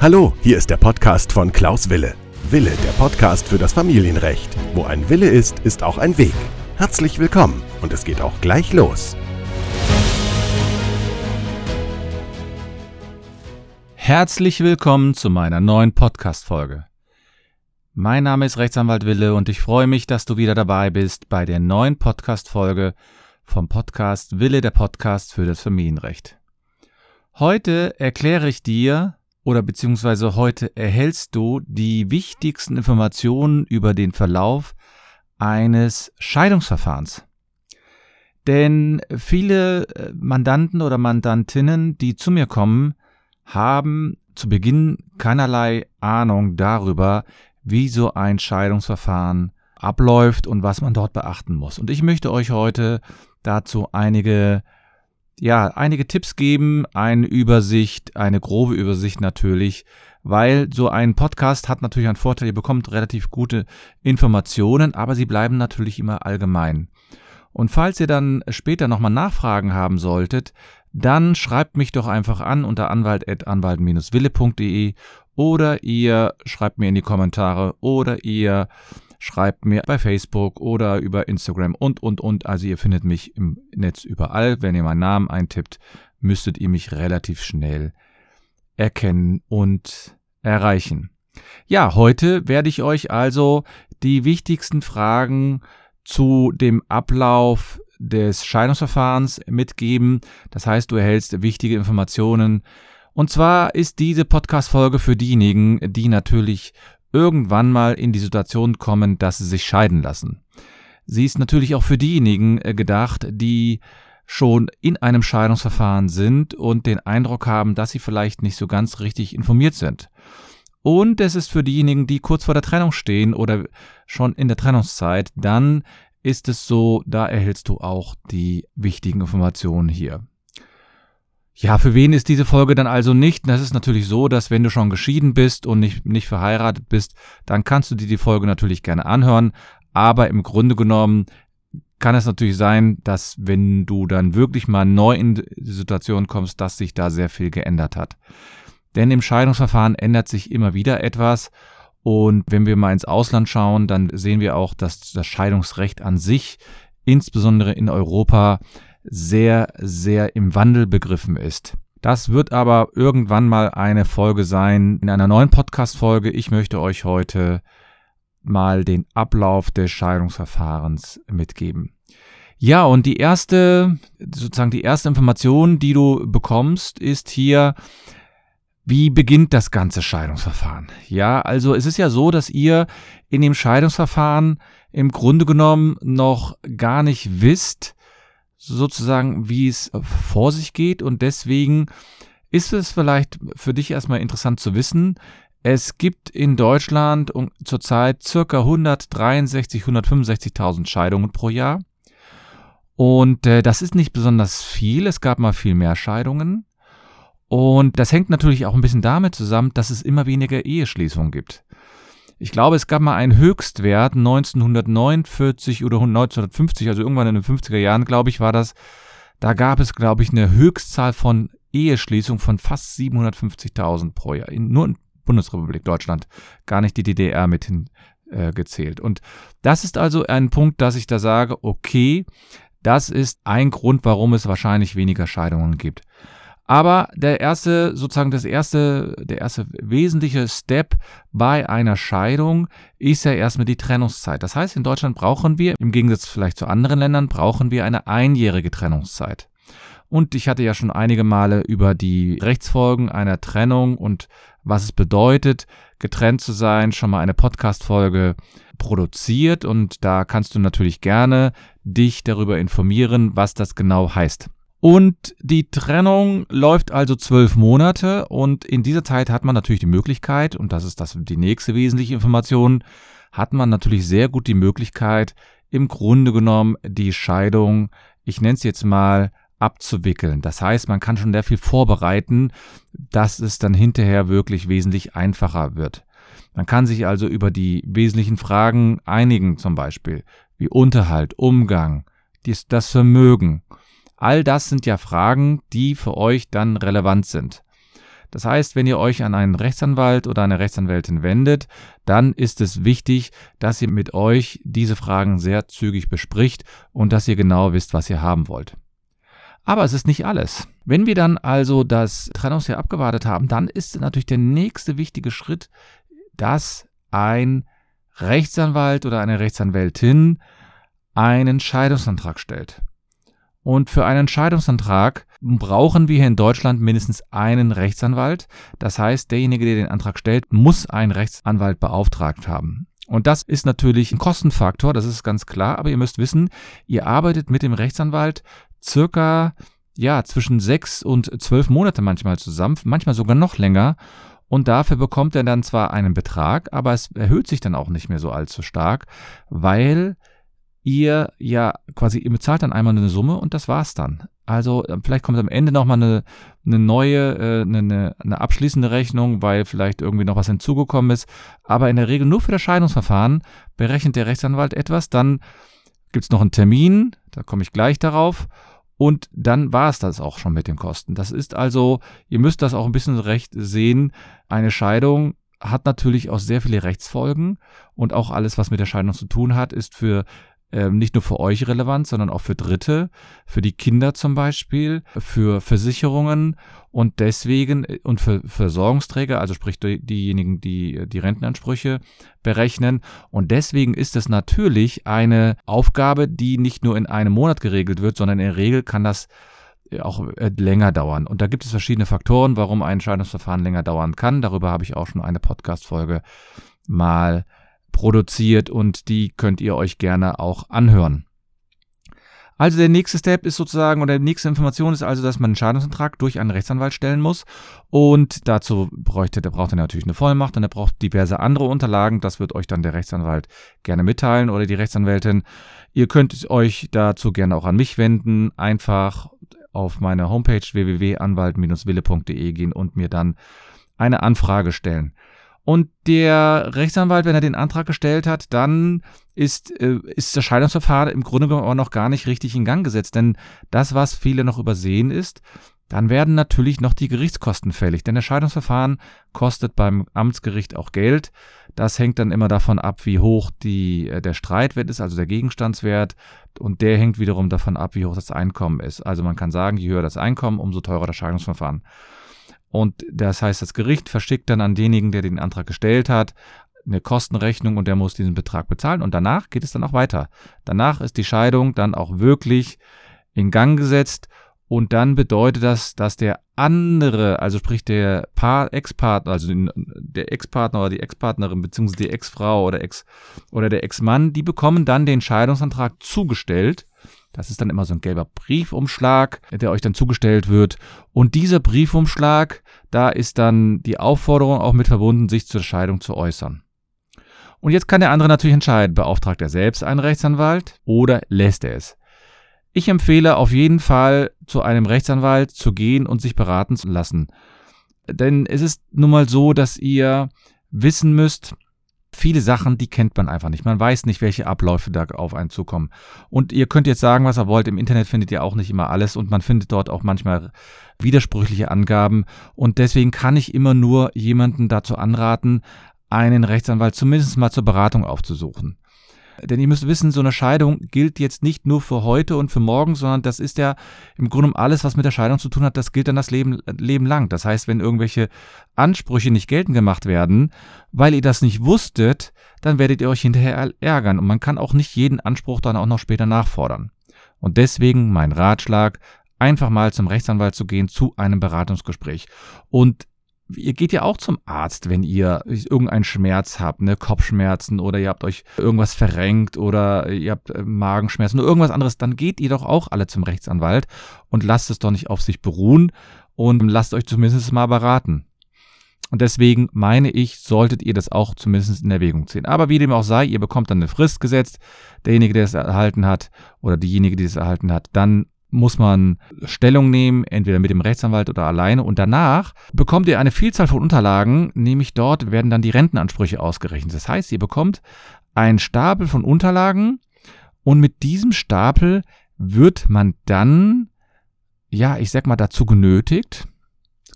Hallo, hier ist der Podcast von Klaus Wille. Wille, der Podcast für das Familienrecht. Wo ein Wille ist, ist auch ein Weg. Herzlich willkommen und es geht auch gleich los. Herzlich willkommen zu meiner neuen Podcast-Folge. Mein Name ist Rechtsanwalt Wille und ich freue mich, dass du wieder dabei bist bei der neuen Podcast-Folge vom Podcast Wille der Podcast für das Familienrecht. Heute erkläre ich dir oder beziehungsweise heute erhältst du die wichtigsten Informationen über den Verlauf eines Scheidungsverfahrens. Denn viele äh, Mandanten oder Mandantinnen, die zu mir kommen, haben zu Beginn keinerlei Ahnung darüber, wie so ein Scheidungsverfahren abläuft und was man dort beachten muss. Und ich möchte euch heute dazu einige ja, einige Tipps geben, eine Übersicht, eine grobe Übersicht natürlich, weil so ein Podcast hat natürlich einen Vorteil, ihr bekommt relativ gute Informationen, aber sie bleiben natürlich immer allgemein. Und falls ihr dann später nochmal Nachfragen haben solltet, dann schreibt mich doch einfach an unter anwalt.anwalt-wille.de oder ihr schreibt mir in die Kommentare oder ihr schreibt mir bei Facebook oder über Instagram und, und, und. Also ihr findet mich im Netz überall. Wenn ihr meinen Namen eintippt, müsstet ihr mich relativ schnell erkennen und erreichen. Ja, heute werde ich euch also die wichtigsten Fragen zu dem Ablauf des Scheidungsverfahrens mitgeben. Das heißt, du erhältst wichtige Informationen. Und zwar ist diese Podcast-Folge für diejenigen, die natürlich irgendwann mal in die Situation kommen, dass sie sich scheiden lassen. Sie ist natürlich auch für diejenigen äh, gedacht, die schon in einem Scheidungsverfahren sind und den Eindruck haben, dass sie vielleicht nicht so ganz richtig informiert sind. Und es ist für diejenigen, die kurz vor der Trennung stehen oder schon in der Trennungszeit, dann ist es so, da erhältst du auch die wichtigen Informationen hier. Ja, für wen ist diese Folge dann also nicht? Das ist natürlich so, dass wenn du schon geschieden bist und nicht, nicht verheiratet bist, dann kannst du dir die Folge natürlich gerne anhören. Aber im Grunde genommen kann es natürlich sein, dass wenn du dann wirklich mal neu in die Situation kommst, dass sich da sehr viel geändert hat. Denn im Scheidungsverfahren ändert sich immer wieder etwas. Und wenn wir mal ins Ausland schauen, dann sehen wir auch, dass das Scheidungsrecht an sich, insbesondere in Europa, sehr, sehr im Wandel begriffen ist. Das wird aber irgendwann mal eine Folge sein in einer neuen Podcast-Folge. Ich möchte euch heute mal den Ablauf des Scheidungsverfahrens mitgeben. Ja, und die erste, sozusagen die erste Information, die du bekommst, ist hier, wie beginnt das ganze Scheidungsverfahren? Ja, also es ist ja so, dass ihr in dem Scheidungsverfahren im Grunde genommen noch gar nicht wisst, sozusagen, wie es vor sich geht. Und deswegen ist es vielleicht für dich erstmal interessant zu wissen, es gibt in Deutschland zurzeit circa 163, 165.000 Scheidungen pro Jahr. Und äh, das ist nicht besonders viel. Es gab mal viel mehr Scheidungen. Und das hängt natürlich auch ein bisschen damit zusammen, dass es immer weniger Eheschließungen gibt. Ich glaube, es gab mal einen Höchstwert 1949 oder 1950, also irgendwann in den 50er Jahren, glaube ich, war das. Da gab es, glaube ich, eine Höchstzahl von Eheschließungen von fast 750.000 pro Jahr. In, nur in Bundesrepublik Deutschland, gar nicht die DDR mit hingezählt. Äh, Und das ist also ein Punkt, dass ich da sage, okay, das ist ein Grund, warum es wahrscheinlich weniger Scheidungen gibt. Aber der erste, sozusagen das erste, der erste wesentliche Step bei einer Scheidung ist ja erstmal die Trennungszeit. Das heißt, in Deutschland brauchen wir, im Gegensatz vielleicht zu anderen Ländern, brauchen wir eine einjährige Trennungszeit. Und ich hatte ja schon einige Male über die Rechtsfolgen einer Trennung und was es bedeutet, getrennt zu sein, schon mal eine Podcast-Folge produziert und da kannst du natürlich gerne dich darüber informieren, was das genau heißt. Und die Trennung läuft also zwölf Monate und in dieser Zeit hat man natürlich die Möglichkeit, und das ist das die nächste wesentliche Information, hat man natürlich sehr gut die Möglichkeit, im Grunde genommen die Scheidung, ich nenne es jetzt mal, abzuwickeln. Das heißt, man kann schon sehr viel vorbereiten, dass es dann hinterher wirklich wesentlich einfacher wird. Man kann sich also über die wesentlichen Fragen einigen, zum Beispiel wie Unterhalt, Umgang, das Vermögen, All das sind ja Fragen, die für euch dann relevant sind. Das heißt, wenn ihr euch an einen Rechtsanwalt oder eine Rechtsanwältin wendet, dann ist es wichtig, dass ihr mit euch diese Fragen sehr zügig bespricht und dass ihr genau wisst, was ihr haben wollt. Aber es ist nicht alles. Wenn wir dann also das Trennungsjahr abgewartet haben, dann ist natürlich der nächste wichtige Schritt, dass ein Rechtsanwalt oder eine Rechtsanwältin einen Scheidungsantrag stellt. Und für einen Scheidungsantrag brauchen wir hier in Deutschland mindestens einen Rechtsanwalt. Das heißt, derjenige, der den Antrag stellt, muss einen Rechtsanwalt beauftragt haben. Und das ist natürlich ein Kostenfaktor, das ist ganz klar, aber ihr müsst wissen, ihr arbeitet mit dem Rechtsanwalt circa ja, zwischen sechs und zwölf Monate manchmal zusammen, manchmal sogar noch länger. Und dafür bekommt er dann zwar einen Betrag, aber es erhöht sich dann auch nicht mehr so allzu stark, weil ihr ja quasi, ihr bezahlt dann einmal eine Summe und das war's dann. Also äh, vielleicht kommt am Ende nochmal eine, eine neue, äh, eine, eine abschließende Rechnung, weil vielleicht irgendwie noch was hinzugekommen ist. Aber in der Regel nur für das Scheidungsverfahren berechnet der Rechtsanwalt etwas, dann gibt's noch einen Termin, da komme ich gleich darauf. Und dann war es das auch schon mit den Kosten. Das ist also, ihr müsst das auch ein bisschen recht sehen. Eine Scheidung hat natürlich auch sehr viele Rechtsfolgen und auch alles, was mit der Scheidung zu tun hat, ist für ähm, nicht nur für euch relevant, sondern auch für Dritte, für die Kinder zum Beispiel, für Versicherungen und deswegen äh, und für Versorgungsträger, also sprich diejenigen, die die Rentenansprüche berechnen. Und deswegen ist es natürlich eine Aufgabe, die nicht nur in einem Monat geregelt wird, sondern in der Regel kann das äh, auch äh, länger dauern. Und da gibt es verschiedene Faktoren, warum ein Entscheidungsverfahren länger dauern kann. Darüber habe ich auch schon eine Podcast-Folge mal produziert und die könnt ihr euch gerne auch anhören. Also der nächste Step ist sozusagen, oder die nächste Information ist also, dass man einen Schadensantrag durch einen Rechtsanwalt stellen muss. Und dazu bräuchte, der braucht er natürlich eine Vollmacht und er braucht diverse andere Unterlagen. Das wird euch dann der Rechtsanwalt gerne mitteilen oder die Rechtsanwältin. Ihr könnt euch dazu gerne auch an mich wenden. Einfach auf meine Homepage www.anwalt-wille.de gehen und mir dann eine Anfrage stellen. Und der Rechtsanwalt, wenn er den Antrag gestellt hat, dann ist, äh, ist das Scheidungsverfahren im Grunde genommen aber noch gar nicht richtig in Gang gesetzt. Denn das, was viele noch übersehen ist, dann werden natürlich noch die Gerichtskosten fällig. Denn das Scheidungsverfahren kostet beim Amtsgericht auch Geld. Das hängt dann immer davon ab, wie hoch die, äh, der Streitwert ist, also der Gegenstandswert. Und der hängt wiederum davon ab, wie hoch das Einkommen ist. Also man kann sagen, je höher das Einkommen, umso teurer das Scheidungsverfahren. Und das heißt, das Gericht verschickt dann an denjenigen, der den Antrag gestellt hat, eine Kostenrechnung und der muss diesen Betrag bezahlen. Und danach geht es dann auch weiter. Danach ist die Scheidung dann auch wirklich in Gang gesetzt. Und dann bedeutet das, dass der andere, also sprich der Ex-Partner, also der Ex-Partner oder die Ex-Partnerin, beziehungsweise die Ex-Frau oder Ex oder der Ex-Mann, die bekommen dann den Scheidungsantrag zugestellt das ist dann immer so ein gelber Briefumschlag, der euch dann zugestellt wird. Und dieser Briefumschlag, da ist dann die Aufforderung auch mit verbunden, sich zur Scheidung zu äußern. Und jetzt kann der andere natürlich entscheiden, beauftragt er selbst einen Rechtsanwalt oder lässt er es. Ich empfehle auf jeden Fall zu einem Rechtsanwalt zu gehen und sich beraten zu lassen. Denn es ist nun mal so, dass ihr wissen müsst, viele Sachen, die kennt man einfach nicht. Man weiß nicht, welche Abläufe da auf einen zukommen. Und ihr könnt jetzt sagen, was ihr wollt. Im Internet findet ihr auch nicht immer alles und man findet dort auch manchmal widersprüchliche Angaben. Und deswegen kann ich immer nur jemanden dazu anraten, einen Rechtsanwalt zumindest mal zur Beratung aufzusuchen. Denn ihr müsst wissen, so eine Scheidung gilt jetzt nicht nur für heute und für morgen, sondern das ist ja im Grunde um alles, was mit der Scheidung zu tun hat, das gilt dann das Leben, Leben lang. Das heißt, wenn irgendwelche Ansprüche nicht geltend gemacht werden, weil ihr das nicht wusstet, dann werdet ihr euch hinterher ärgern und man kann auch nicht jeden Anspruch dann auch noch später nachfordern. Und deswegen mein Ratschlag, einfach mal zum Rechtsanwalt zu gehen zu einem Beratungsgespräch. Und Ihr geht ja auch zum Arzt, wenn ihr irgendeinen Schmerz habt, ne, Kopfschmerzen oder ihr habt euch irgendwas verrenkt oder ihr habt äh, Magenschmerzen oder irgendwas anderes, dann geht ihr doch auch alle zum Rechtsanwalt und lasst es doch nicht auf sich beruhen und lasst euch zumindest mal beraten. Und deswegen meine ich, solltet ihr das auch zumindest in Erwägung ziehen. Aber wie dem auch sei, ihr bekommt dann eine Frist gesetzt. Derjenige, der es erhalten hat oder diejenige, die es erhalten hat, dann muss man Stellung nehmen, entweder mit dem Rechtsanwalt oder alleine. Und danach bekommt ihr eine Vielzahl von Unterlagen, nämlich dort werden dann die Rentenansprüche ausgerechnet. Das heißt, ihr bekommt einen Stapel von Unterlagen und mit diesem Stapel wird man dann ja, ich sag mal, dazu genötigt,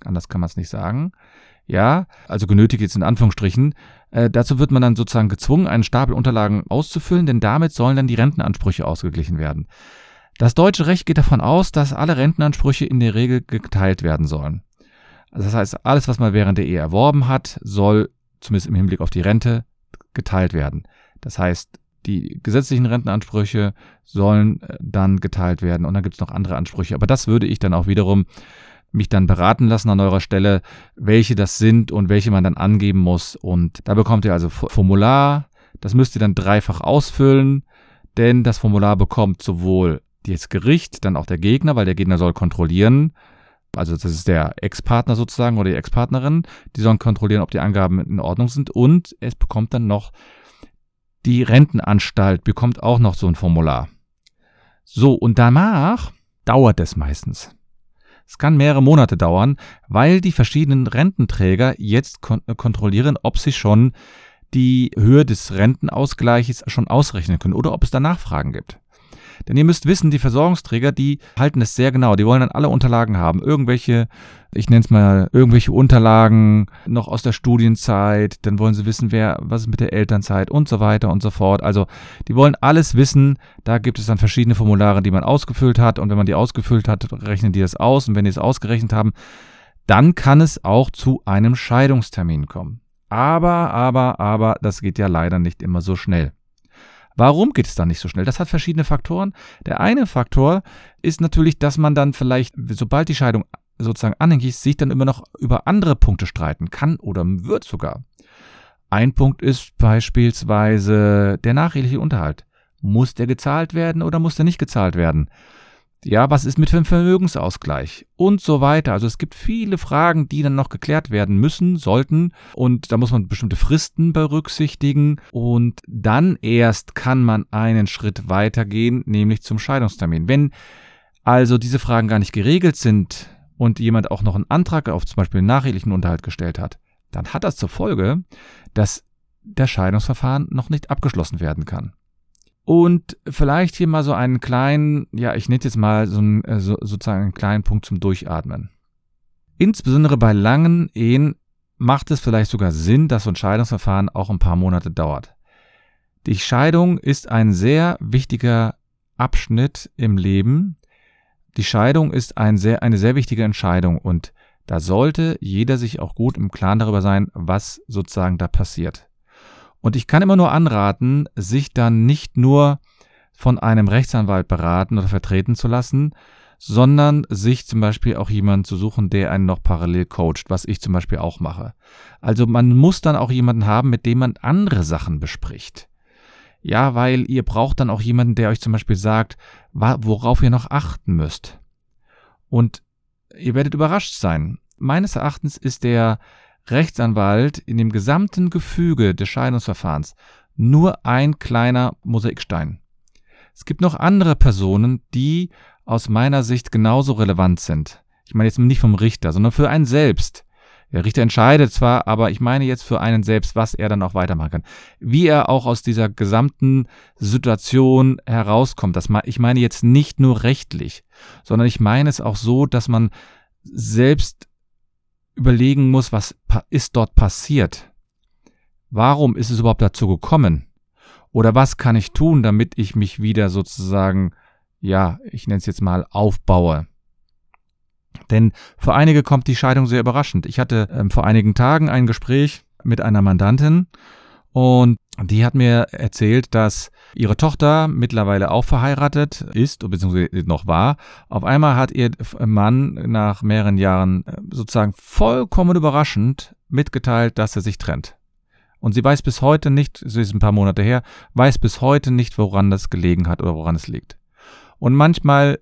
anders kann man es nicht sagen, ja, also genötigt jetzt in Anführungsstrichen, äh, dazu wird man dann sozusagen gezwungen, einen Stapel Unterlagen auszufüllen, denn damit sollen dann die Rentenansprüche ausgeglichen werden. Das deutsche Recht geht davon aus, dass alle Rentenansprüche in der Regel geteilt werden sollen. Also das heißt, alles, was man während der Ehe erworben hat, soll zumindest im Hinblick auf die Rente geteilt werden. Das heißt, die gesetzlichen Rentenansprüche sollen äh, dann geteilt werden und dann gibt es noch andere Ansprüche. Aber das würde ich dann auch wiederum mich dann beraten lassen an eurer Stelle, welche das sind und welche man dann angeben muss. Und da bekommt ihr also Formular, das müsst ihr dann dreifach ausfüllen, denn das Formular bekommt sowohl das Gericht, dann auch der Gegner, weil der Gegner soll kontrollieren, also das ist der Ex-Partner sozusagen oder die Ex-Partnerin, die sollen kontrollieren, ob die Angaben in Ordnung sind und es bekommt dann noch die Rentenanstalt, bekommt auch noch so ein Formular. So, und danach dauert es meistens. Es kann mehrere Monate dauern, weil die verschiedenen Rententräger jetzt kon äh, kontrollieren, ob sie schon die Höhe des Rentenausgleiches schon ausrechnen können oder ob es da Nachfragen gibt. Denn ihr müsst wissen, die Versorgungsträger, die halten es sehr genau. Die wollen dann alle Unterlagen haben. Irgendwelche, ich nenne es mal, irgendwelche Unterlagen noch aus der Studienzeit. Dann wollen sie wissen, wer, was ist mit der Elternzeit und so weiter und so fort. Also, die wollen alles wissen. Da gibt es dann verschiedene Formulare, die man ausgefüllt hat. Und wenn man die ausgefüllt hat, rechnen die das aus. Und wenn die es ausgerechnet haben, dann kann es auch zu einem Scheidungstermin kommen. Aber, aber, aber, das geht ja leider nicht immer so schnell. Warum geht es dann nicht so schnell? Das hat verschiedene Faktoren. Der eine Faktor ist natürlich, dass man dann vielleicht, sobald die Scheidung sozusagen anhängig ist, sich dann immer noch über andere Punkte streiten kann oder wird sogar. Ein Punkt ist beispielsweise der nacheheliche Unterhalt. Muss der gezahlt werden oder muss der nicht gezahlt werden? Ja, was ist mit dem Vermögensausgleich? Und so weiter. Also es gibt viele Fragen, die dann noch geklärt werden müssen, sollten. Und da muss man bestimmte Fristen berücksichtigen. Und dann erst kann man einen Schritt weitergehen, nämlich zum Scheidungstermin. Wenn also diese Fragen gar nicht geregelt sind und jemand auch noch einen Antrag auf zum Beispiel einen nachehelichen Unterhalt gestellt hat, dann hat das zur Folge, dass das Scheidungsverfahren noch nicht abgeschlossen werden kann. Und vielleicht hier mal so einen kleinen, ja, ich nenne jetzt mal so, einen, äh, so sozusagen einen kleinen Punkt zum Durchatmen. Insbesondere bei langen Ehen macht es vielleicht sogar Sinn, dass so ein Scheidungsverfahren auch ein paar Monate dauert. Die Scheidung ist ein sehr wichtiger Abschnitt im Leben. Die Scheidung ist ein sehr, eine sehr wichtige Entscheidung und da sollte jeder sich auch gut im Klaren darüber sein, was sozusagen da passiert. Und ich kann immer nur anraten, sich dann nicht nur von einem Rechtsanwalt beraten oder vertreten zu lassen, sondern sich zum Beispiel auch jemanden zu suchen, der einen noch parallel coacht, was ich zum Beispiel auch mache. Also man muss dann auch jemanden haben, mit dem man andere Sachen bespricht. Ja, weil ihr braucht dann auch jemanden, der euch zum Beispiel sagt, worauf ihr noch achten müsst. Und ihr werdet überrascht sein. Meines Erachtens ist der Rechtsanwalt in dem gesamten Gefüge des Scheidungsverfahrens nur ein kleiner Mosaikstein. Es gibt noch andere Personen, die aus meiner Sicht genauso relevant sind. Ich meine jetzt nicht vom Richter, sondern für einen selbst. Der Richter entscheidet zwar, aber ich meine jetzt für einen selbst, was er dann auch weitermachen kann. Wie er auch aus dieser gesamten Situation herauskommt. Das, ich meine jetzt nicht nur rechtlich, sondern ich meine es auch so, dass man selbst überlegen muss, was ist dort passiert? Warum ist es überhaupt dazu gekommen? Oder was kann ich tun, damit ich mich wieder sozusagen, ja, ich nenne es jetzt mal, aufbaue? Denn für einige kommt die Scheidung sehr überraschend. Ich hatte ähm, vor einigen Tagen ein Gespräch mit einer Mandantin und die hat mir erzählt, dass ihre Tochter mittlerweile auch verheiratet ist, beziehungsweise noch war. Auf einmal hat ihr Mann nach mehreren Jahren äh, sozusagen vollkommen überraschend mitgeteilt, dass er sich trennt. Und sie weiß bis heute nicht, es ist ein paar Monate her, weiß bis heute nicht, woran das gelegen hat oder woran es liegt. Und manchmal,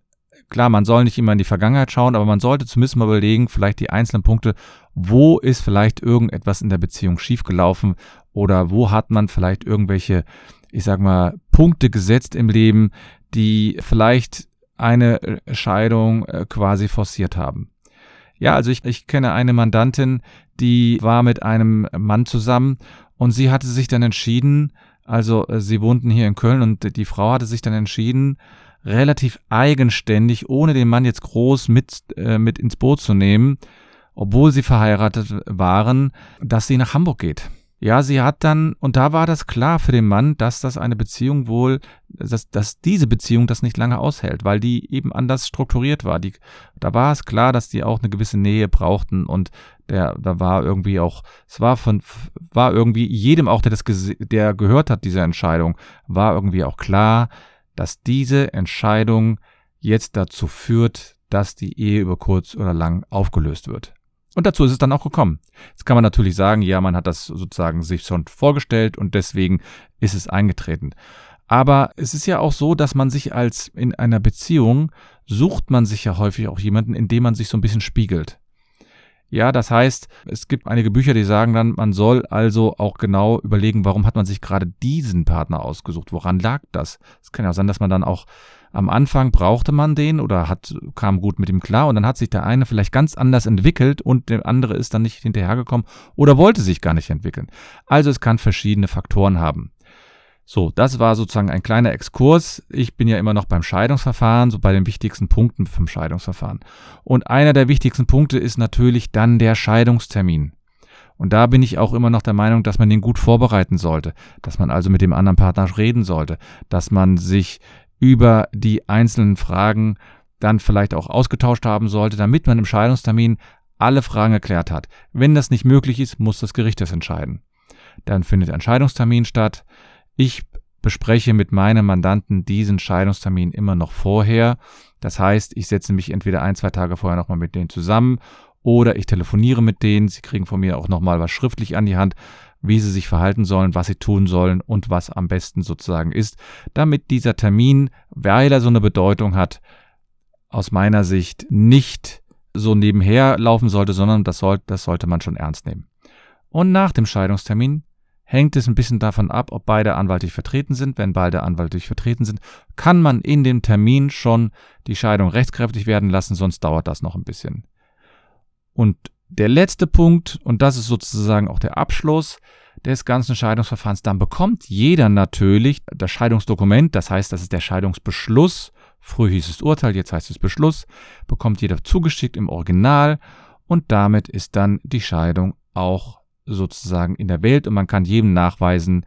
klar, man soll nicht immer in die Vergangenheit schauen, aber man sollte zumindest mal überlegen, vielleicht die einzelnen Punkte, wo ist vielleicht irgendetwas in der Beziehung schiefgelaufen oder wo hat man vielleicht irgendwelche, ich sag mal, Punkte gesetzt im Leben, die vielleicht eine Scheidung äh, quasi forciert haben. Ja, also ich, ich kenne eine Mandantin, die war mit einem Mann zusammen und sie hatte sich dann entschieden, also äh, sie wohnten hier in Köln und die Frau hatte sich dann entschieden, relativ eigenständig, ohne den Mann jetzt groß mit, äh, mit ins Boot zu nehmen, obwohl sie verheiratet waren, dass sie nach Hamburg geht. Ja, sie hat dann, und da war das klar für den Mann, dass das eine Beziehung wohl, dass, dass diese Beziehung das nicht lange aushält, weil die eben anders strukturiert war. Die, da war es klar, dass die auch eine gewisse Nähe brauchten und der, da war irgendwie auch, es war von, war irgendwie jedem auch, der das, der gehört hat, diese Entscheidung, war irgendwie auch klar, dass diese Entscheidung jetzt dazu führt, dass die Ehe über kurz oder lang aufgelöst wird. Und dazu ist es dann auch gekommen. Jetzt kann man natürlich sagen, ja, man hat das sozusagen sich schon vorgestellt und deswegen ist es eingetreten. Aber es ist ja auch so, dass man sich als in einer Beziehung sucht man sich ja häufig auch jemanden, in dem man sich so ein bisschen spiegelt. Ja, das heißt, es gibt einige Bücher, die sagen dann, man soll also auch genau überlegen, warum hat man sich gerade diesen Partner ausgesucht? Woran lag das? Es kann ja sein, dass man dann auch am Anfang brauchte man den oder hat, kam gut mit ihm klar und dann hat sich der eine vielleicht ganz anders entwickelt und der andere ist dann nicht hinterhergekommen oder wollte sich gar nicht entwickeln. Also es kann verschiedene Faktoren haben. So, das war sozusagen ein kleiner Exkurs. Ich bin ja immer noch beim Scheidungsverfahren, so bei den wichtigsten Punkten vom Scheidungsverfahren. Und einer der wichtigsten Punkte ist natürlich dann der Scheidungstermin. Und da bin ich auch immer noch der Meinung, dass man den gut vorbereiten sollte, dass man also mit dem anderen Partner reden sollte, dass man sich über die einzelnen Fragen dann vielleicht auch ausgetauscht haben sollte, damit man im Scheidungstermin alle Fragen erklärt hat. Wenn das nicht möglich ist, muss das Gericht das entscheiden. Dann findet ein Scheidungstermin statt. Ich bespreche mit meinem Mandanten diesen Scheidungstermin immer noch vorher. Das heißt, ich setze mich entweder ein, zwei Tage vorher nochmal mit denen zusammen oder ich telefoniere mit denen. Sie kriegen von mir auch nochmal was schriftlich an die Hand, wie sie sich verhalten sollen, was sie tun sollen und was am besten sozusagen ist, damit dieser Termin, weil er so eine Bedeutung hat, aus meiner Sicht nicht so nebenher laufen sollte, sondern das, soll, das sollte man schon ernst nehmen. Und nach dem Scheidungstermin hängt es ein bisschen davon ab, ob beide anwaltlich vertreten sind. Wenn beide anwaltlich vertreten sind, kann man in dem Termin schon die Scheidung rechtskräftig werden lassen, sonst dauert das noch ein bisschen. Und der letzte Punkt, und das ist sozusagen auch der Abschluss des ganzen Scheidungsverfahrens, dann bekommt jeder natürlich das Scheidungsdokument, das heißt, das ist der Scheidungsbeschluss, früher hieß es Urteil, jetzt heißt es Beschluss, bekommt jeder zugeschickt im Original und damit ist dann die Scheidung auch sozusagen in der Welt und man kann jedem nachweisen,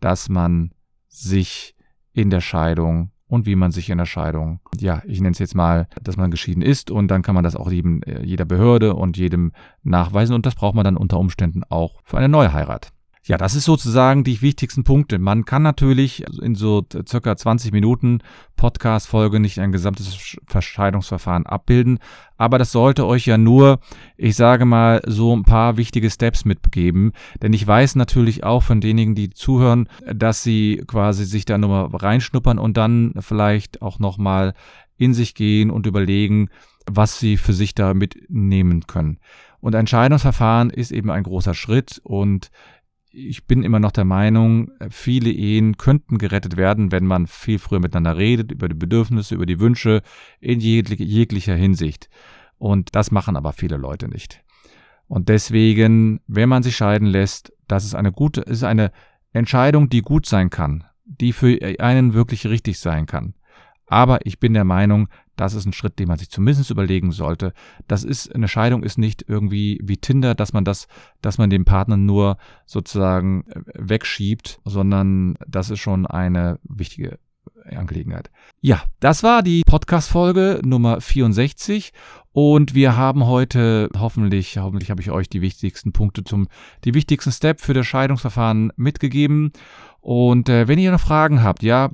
dass man sich in der Scheidung und wie man sich in der Scheidung, ja, ich nenne es jetzt mal, dass man geschieden ist und dann kann man das auch jedem, äh, jeder Behörde und jedem nachweisen und das braucht man dann unter Umständen auch für eine neue Heirat. Ja, das ist sozusagen die wichtigsten Punkte. Man kann natürlich in so circa 20 Minuten Podcast-Folge nicht ein gesamtes Verscheidungsverfahren abbilden, aber das sollte euch ja nur, ich sage mal, so ein paar wichtige Steps mitgeben, denn ich weiß natürlich auch von denjenigen, die zuhören, dass sie quasi sich da nochmal reinschnuppern und dann vielleicht auch nochmal in sich gehen und überlegen, was sie für sich da mitnehmen können. Und ein Scheidungsverfahren ist eben ein großer Schritt und ich bin immer noch der Meinung, viele Ehen könnten gerettet werden, wenn man viel früher miteinander redet, über die Bedürfnisse, über die Wünsche in jeglicher Hinsicht. Und das machen aber viele Leute nicht. Und deswegen, wenn man sich scheiden lässt, das ist eine gute, ist eine Entscheidung, die gut sein kann, die für einen wirklich richtig sein kann. Aber ich bin der Meinung, das ist ein Schritt, den man sich zumindest überlegen sollte. Das ist, eine Scheidung ist nicht irgendwie wie Tinder, dass man das, dass man den Partner nur sozusagen äh, wegschiebt, sondern das ist schon eine wichtige Angelegenheit. Ja, das war die Podcast-Folge Nummer 64 und wir haben heute hoffentlich, hoffentlich habe ich euch die wichtigsten Punkte zum, die wichtigsten Step für das Scheidungsverfahren mitgegeben. Und äh, wenn ihr noch Fragen habt, ja,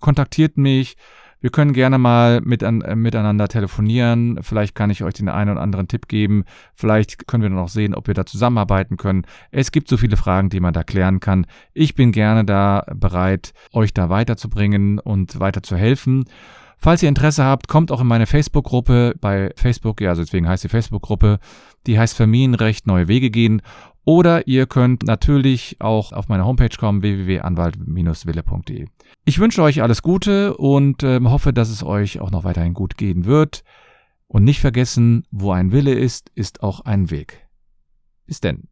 kontaktiert mich. Wir können gerne mal mit an, äh, miteinander telefonieren. Vielleicht kann ich euch den einen oder anderen Tipp geben. Vielleicht können wir noch sehen, ob wir da zusammenarbeiten können. Es gibt so viele Fragen, die man da klären kann. Ich bin gerne da bereit, euch da weiterzubringen und weiter zu helfen. Falls ihr Interesse habt, kommt auch in meine Facebook-Gruppe bei Facebook, ja, also deswegen heißt die Facebook-Gruppe, die heißt Familienrecht Neue Wege gehen. Oder ihr könnt natürlich auch auf meine Homepage kommen, www.anwalt-wille.de. Ich wünsche euch alles Gute und äh, hoffe, dass es euch auch noch weiterhin gut gehen wird. Und nicht vergessen, wo ein Wille ist, ist auch ein Weg. Bis denn.